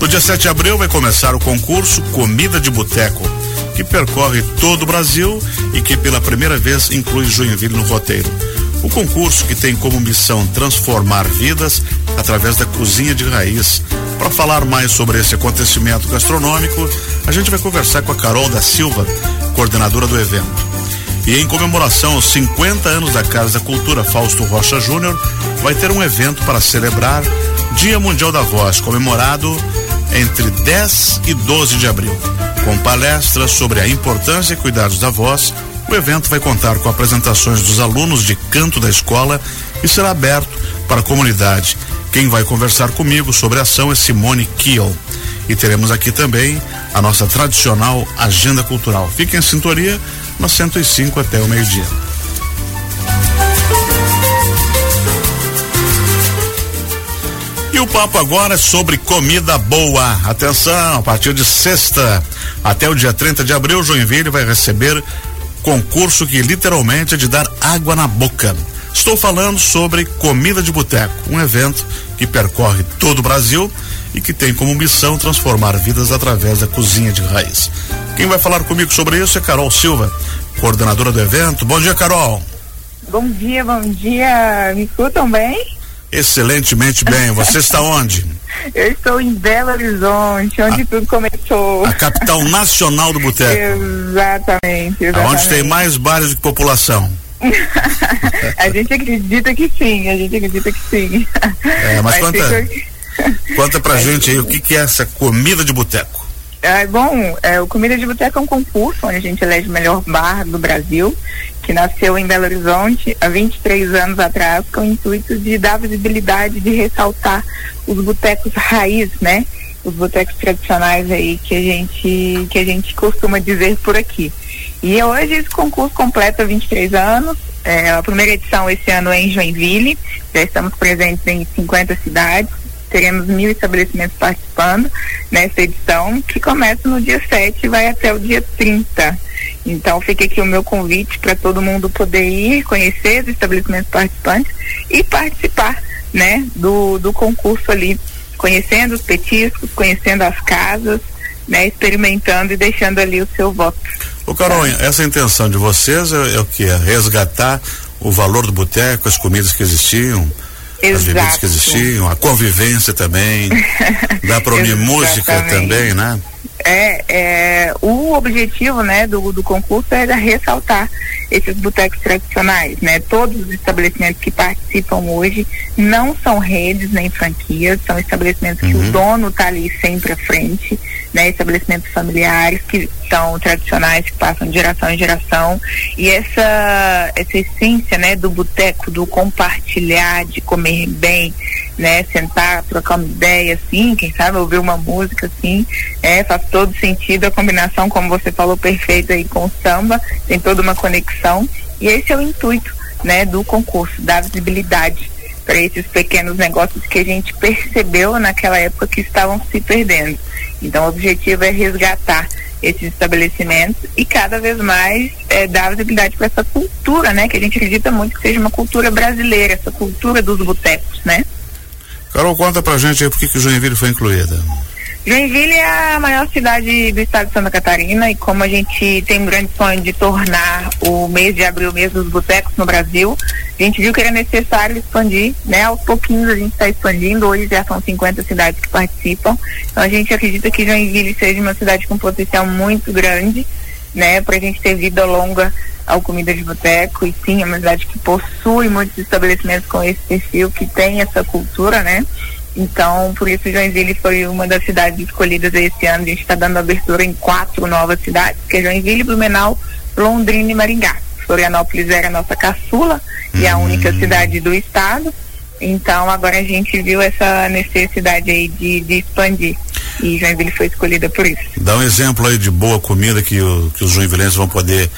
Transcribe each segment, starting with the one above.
No dia 7 de abril vai começar o concurso Comida de Boteco, que percorre todo o Brasil e que pela primeira vez inclui Joinville no roteiro. O concurso que tem como missão transformar vidas através da cozinha de raiz. Para falar mais sobre esse acontecimento gastronômico, a gente vai conversar com a Carol da Silva, coordenadora do evento. E em comemoração aos 50 anos da Casa da Cultura Fausto Rocha Júnior, vai ter um evento para celebrar Dia Mundial da Voz, comemorado entre 10 e 12 de abril. Com palestras sobre a importância e cuidados da voz, o evento vai contar com apresentações dos alunos de canto da escola e será aberto para a comunidade. Quem vai conversar comigo sobre a ação é Simone Kiel. E teremos aqui também a nossa tradicional agenda cultural. Fiquem em sintonia na 105 até o meio-dia. E o papo agora é sobre comida boa. Atenção, a partir de sexta até o dia 30 de abril, Joinville vai receber concurso que literalmente é de dar água na boca. Estou falando sobre Comida de Boteco, um evento que percorre todo o Brasil e que tem como missão transformar vidas através da cozinha de raiz. Quem vai falar comigo sobre isso é Carol Silva, coordenadora do evento. Bom dia, Carol. Bom dia, bom dia. Me escutam bem? Excelentemente bem. Você está onde? Eu estou em Belo Horizonte, onde a, tudo começou. A capital nacional do boteco. exatamente, exatamente. Onde tem mais bares do que população. a gente acredita que sim, a gente acredita que sim. É, mas, mas conta, fica... conta pra gente aí o que, que é essa comida de boteco. É, bom, é, o Comida de Boteco é um concurso onde a gente elege o melhor bar do Brasil, que nasceu em Belo Horizonte há 23 anos atrás, com o intuito de dar visibilidade, de ressaltar os botecos raiz, né? Os botecos tradicionais aí que a gente que a gente costuma dizer por aqui. E hoje esse concurso completa 23 anos. É, a primeira edição esse ano é em Joinville. Já estamos presentes em 50 cidades teremos mil estabelecimentos participando nessa edição, que começa no dia 7 e vai até o dia 30. Então fica aqui o meu convite para todo mundo poder ir, conhecer os estabelecimentos participantes e participar né, do, do concurso ali, conhecendo os petiscos, conhecendo as casas, né, experimentando e deixando ali o seu voto. Ô Carol, tá? essa intenção de vocês é, é o que? É resgatar o valor do boteco, as comidas que existiam, Exato. as bebidas que existiam, a convivência também, dá para unir música também, né? É, é, o objetivo né, do, do concurso é ressaltar esses botecos tradicionais, né? Todos os estabelecimentos que participam hoje não são redes nem franquias, são estabelecimentos uhum. que o uhum. dono está ali sempre à frente, né? Estabelecimentos familiares que são tradicionais, que passam de geração em geração. E essa, essa essência, né, do boteco, do compartilhar, de comer bem, né, sentar, trocar uma ideia, assim, quem sabe ouvir uma música, assim, é, faz todo sentido a combinação, como você falou, perfeita aí com o samba, tem toda uma conexão, e esse é o intuito, né, do concurso, dar visibilidade para esses pequenos negócios que a gente percebeu naquela época que estavam se perdendo. Então, o objetivo é resgatar esses estabelecimentos e cada vez mais é, dar visibilidade para essa cultura, né? Que a gente acredita muito que seja uma cultura brasileira, essa cultura dos botecos, né? Carol, conta pra gente aí por que, Joinville foi incluída. Joinville é a maior cidade do estado de Santa Catarina e como a gente tem um grande sonho de tornar o mês de abril o mês dos botecos no Brasil, a gente viu que era necessário expandir, né? Aos pouquinhos a gente está expandindo, hoje já são 50 cidades que participam, então a gente acredita que Joinville seja uma cidade com potencial muito grande, né? Para a gente ter vida longa ao comida de boteco e sim, é uma cidade que possui muitos estabelecimentos com esse perfil, que tem essa cultura, né? Então, por isso Joinville foi uma das cidades escolhidas esse ano. A gente está dando abertura em quatro novas cidades, que é Joinville, Blumenau, Londrina e Maringá. Florianópolis era a nossa caçula uhum. e a única hum. cidade do estado. Então, agora a gente viu essa necessidade aí de, de expandir. E Joinville foi escolhida por isso. Dá um exemplo aí de boa comida que, o, que os joinvilenses vão poder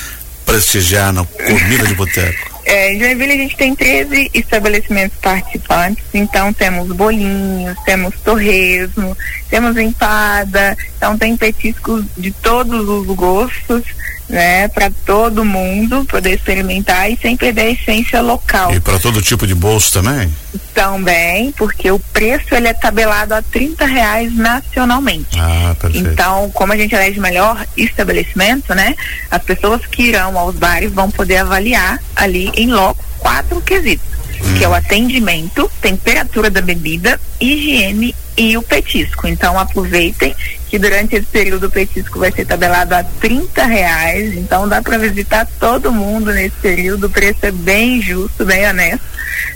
prestigiar na comida de boteco. É, em Joinville a gente tem 13 estabelecimentos participantes, então temos bolinhos, temos torresmo, temos empada, então tem petiscos de todos os gostos, né, para todo mundo poder experimentar e sem perder a essência local. E para todo tipo de bolso também? Também, porque o preço ele é tabelado a 30 reais nacionalmente. Ah, perfeito. Então, como a gente elege melhor estabelecimento, né, as pessoas que irão aos bares vão poder avaliar ali em loco quatro quesitos, hum. que é o atendimento, temperatura da bebida, higiene e o petisco. Então aproveitem que durante esse período o petisco vai ser tabelado a 30 reais. Então dá para visitar todo mundo nesse período. O preço é bem justo, bem honesto,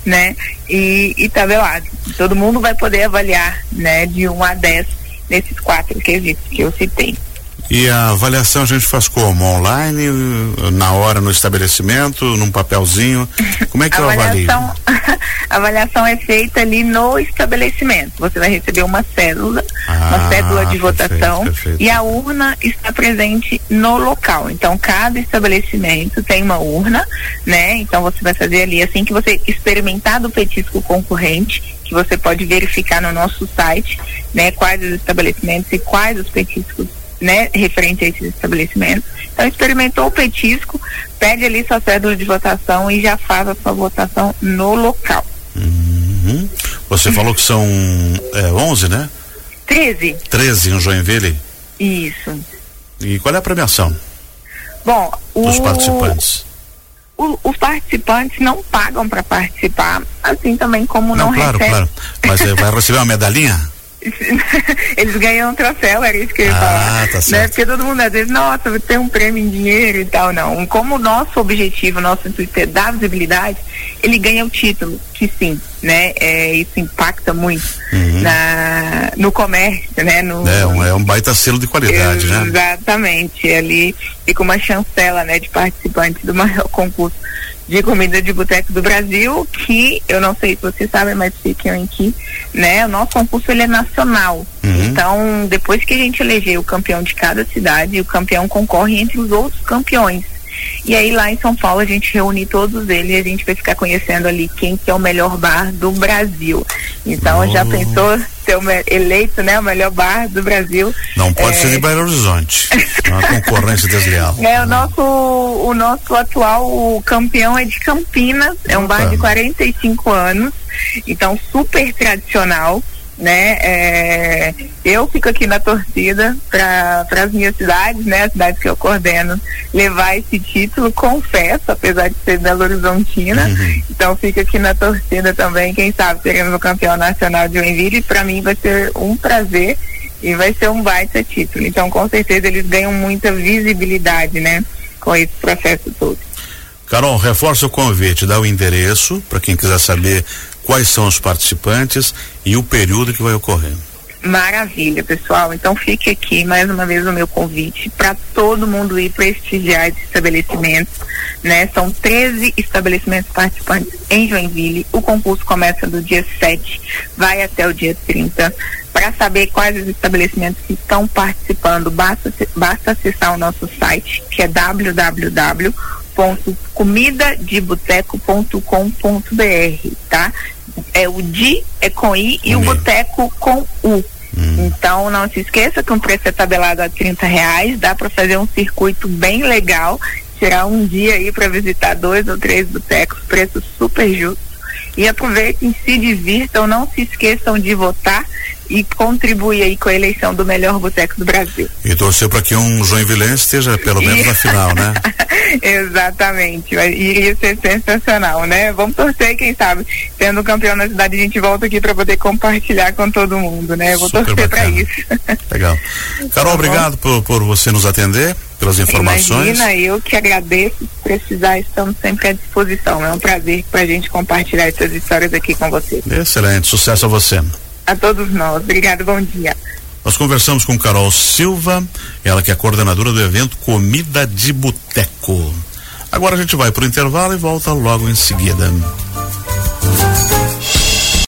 né? E, e tabelado. Todo mundo vai poder avaliar, né, de 1 a 10 nesses quatro quesitos que eu citei. E a avaliação a gente faz como? Online, na hora no estabelecimento, num papelzinho? Como é que eu avalio? a avaliação é feita ali no estabelecimento. Você vai receber uma cédula, ah, uma cédula de votação perfeito, perfeito. e a urna está presente no local. Então, cada estabelecimento tem uma urna, né? Então, você vai fazer ali assim que você experimentar do petisco concorrente, que você pode verificar no nosso site, né? Quais os estabelecimentos e quais os petiscos né, referente a esses estabelecimentos. Então, experimentou o petisco, pede ali sua cédula de votação e já faz a sua votação no local. Uhum. Você uhum. falou que são é, 11, né? 13. 13 em Joinville? Isso. E qual é a premiação? Bom, dos o... participantes. O, os participantes não pagam para participar, assim também como não, não claro, recebem. Claro, Mas é, vai receber uma medalhinha? eles ganham um troféu, era isso que eu ia ah, falar. Tá né? Porque todo mundo às vezes, nossa, tem um prêmio em dinheiro e tal, não. Como o nosso objetivo, nosso intuito é dar visibilidade, ele ganha o título, que sim, né? É, isso impacta muito uhum. na, no comércio, né? No, é, um, é um baita selo de qualidade, exatamente, né? Exatamente. Ali fica uma chancela, né, de participantes do maior concurso de comida de boteco do Brasil, que eu não sei se vocês sabem, mas fiquem aqui, né? O nosso concurso ele é nacional. Uhum. Então, depois que a gente eleger o campeão de cada cidade, o campeão concorre entre os outros campeões. E aí lá em São Paulo a gente reúne todos eles e a gente vai ficar conhecendo ali quem que é o melhor bar do Brasil. Então oh. já pensou ser eleito, né, o melhor bar do Brasil? Não pode é... ser de Belo Horizonte. uma concorrência desleal. É, o nosso, o nosso atual campeão é de Campinas, é um bar de 45 anos, então super tradicional né? É, eu fico aqui na torcida para as minhas cidades, né? As cidades que eu coordeno, levar esse título, confesso, apesar de ser Belo Horizontina. Uhum. Então fico aqui na torcida também, quem sabe seremos o campeão nacional de Joinville e para mim vai ser um prazer e vai ser um baita título. Então com certeza eles ganham muita visibilidade, né? Com esse processo todo. Carol, reforça o convite, dá o endereço para quem quiser saber quais são os participantes e o período que vai ocorrer. Maravilha, pessoal. Então fique aqui mais uma vez o meu convite para todo mundo ir prestigiar esse estabelecimento. Né? São 13 estabelecimentos participantes em Joinville. O concurso começa do dia 7, vai até o dia 30. Para saber quais os estabelecimentos que estão participando, basta, basta acessar o nosso site, que é www.comidadeboteco.com.br, tá? É o di é com i e o boteco com u. Hum. Então não se esqueça que um preço é tabelado a 30 reais, dá para fazer um circuito bem legal, tirar um dia aí para visitar dois ou três botecos, preço super justo. E aproveitem, se divirtam, não se esqueçam de votar e contribuir aí com a eleição do melhor boteco do Brasil. E torcer para que um Joinvilense esteja pelo menos na final, né? Exatamente, iria ser sensacional, né? Vamos torcer, quem sabe, sendo campeão na cidade, a gente volta aqui para poder compartilhar com todo mundo, né? Eu vou Super torcer para isso. Legal. Carol, tá obrigado por, por você nos atender, pelas informações. Imagina, eu que agradeço, se precisar, estamos sempre à disposição. É um prazer para a gente compartilhar essas histórias aqui com você. Excelente, sucesso a você a todos nós. Obrigado, bom dia. Nós conversamos com Carol Silva, ela que é coordenadora do evento Comida de Boteco. Agora a gente vai para o intervalo e volta logo em seguida.